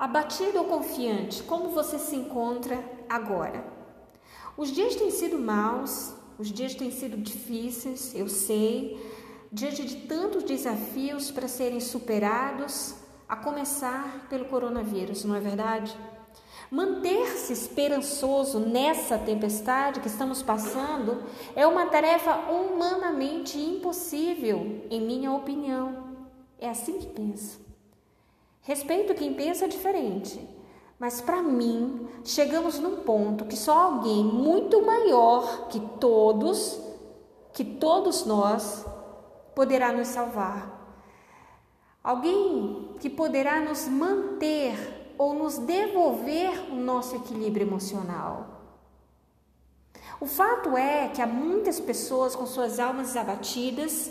Abatido ou confiante, como você se encontra agora? Os dias têm sido maus, os dias têm sido difíceis, eu sei, diante de tantos desafios para serem superados, a começar pelo coronavírus, não é verdade? Manter-se esperançoso nessa tempestade que estamos passando é uma tarefa humanamente impossível, em minha opinião. É assim que penso. Respeito quem pensa diferente, mas para mim, chegamos num ponto que só alguém muito maior que todos, que todos nós, poderá nos salvar. Alguém que poderá nos manter ou nos devolver o nosso equilíbrio emocional. O fato é que há muitas pessoas com suas almas abatidas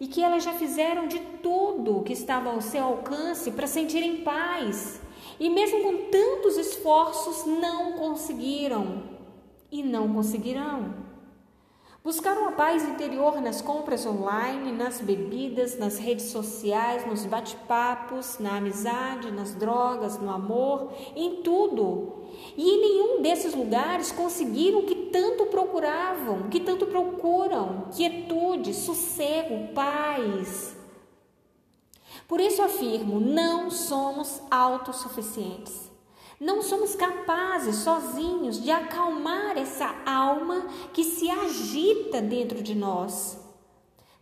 e que elas já fizeram de tudo que estava ao seu alcance para sentirem paz. E mesmo com tantos esforços, não conseguiram e não conseguirão. Buscaram a paz interior nas compras online, nas bebidas, nas redes sociais, nos bate-papos, na amizade, nas drogas, no amor, em tudo. E em nenhum desses lugares conseguiram o que tanto procuravam, o que tanto procuram: quietude, sossego, paz. Por isso afirmo: não somos autossuficientes. Não somos capazes sozinhos de acalmar essa alma que se agita dentro de nós.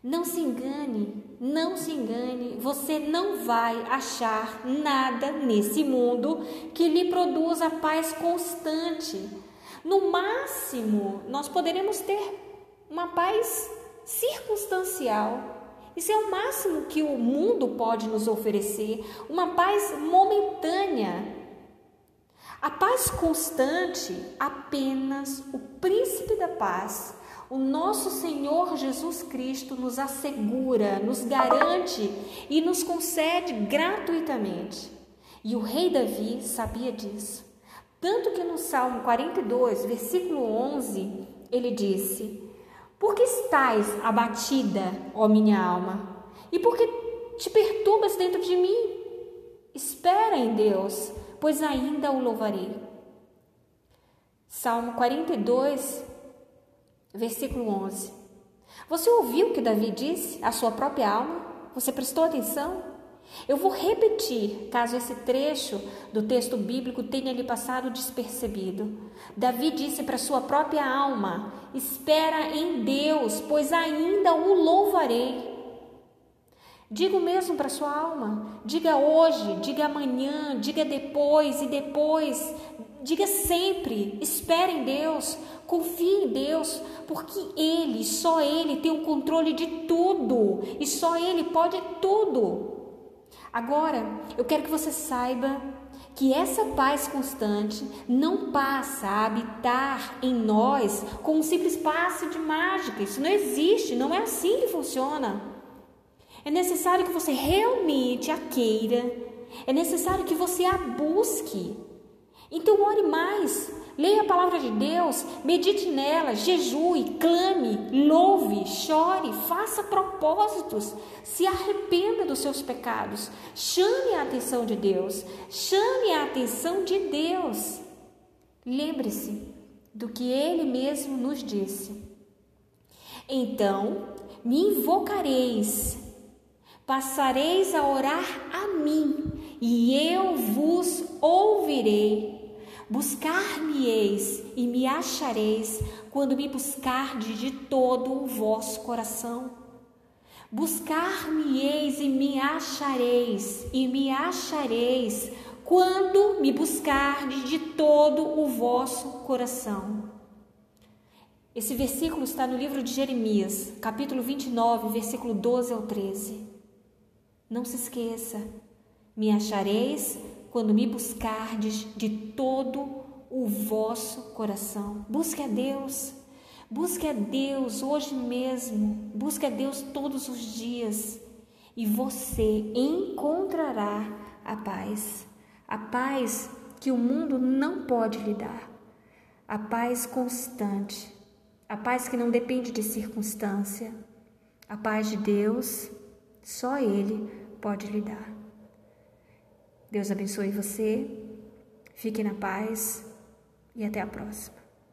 Não se engane, não se engane, você não vai achar nada nesse mundo que lhe produza paz constante. No máximo, nós poderemos ter uma paz circunstancial. Isso é o máximo que o mundo pode nos oferecer, uma paz momentânea a paz constante, apenas o príncipe da paz, o nosso Senhor Jesus Cristo nos assegura, nos garante e nos concede gratuitamente. E o rei Davi sabia disso. Tanto que no Salmo 42, versículo 11, ele disse: Por que estás abatida, ó minha alma? E por que te perturbas dentro de mim? Espera em Deus pois ainda o louvarei. Salmo 42, versículo 11. Você ouviu o que Davi disse à sua própria alma? Você prestou atenção? Eu vou repetir, caso esse trecho do texto bíblico tenha lhe passado despercebido. Davi disse para sua própria alma: Espera em Deus, pois ainda o louvarei. Diga o mesmo para sua alma. Diga hoje, diga amanhã, diga depois e depois. Diga sempre. Espere em Deus. Confie em Deus, porque Ele, só Ele tem o controle de tudo e só Ele pode tudo. Agora, eu quero que você saiba que essa paz constante não passa a habitar em nós com um simples passe de mágica. Isso não existe, não é assim que funciona. É necessário que você realmente a queira. É necessário que você a busque. Então, ore mais. Leia a palavra de Deus, medite nela, jejue, clame, louve, chore, faça propósitos, se arrependa dos seus pecados, chame a atenção de Deus, chame a atenção de Deus. Lembre-se do que ele mesmo nos disse. Então me invocareis Passareis a orar a mim, e eu vos ouvirei. Buscar-me-eis e me achareis quando me buscardes de todo o vosso coração. Buscar-me-eis e me achareis, e me achareis quando me buscardes de todo o vosso coração. Esse versículo está no livro de Jeremias, capítulo 29, versículo 12 ao 13. Não se esqueça, me achareis quando me buscardes de todo o vosso coração. Busque a Deus, busque a Deus hoje mesmo, busque a Deus todos os dias e você encontrará a paz, a paz que o mundo não pode lhe dar, a paz constante, a paz que não depende de circunstância, a paz de Deus só Ele pode lhe dar. Deus abençoe você, fique na paz e até a próxima.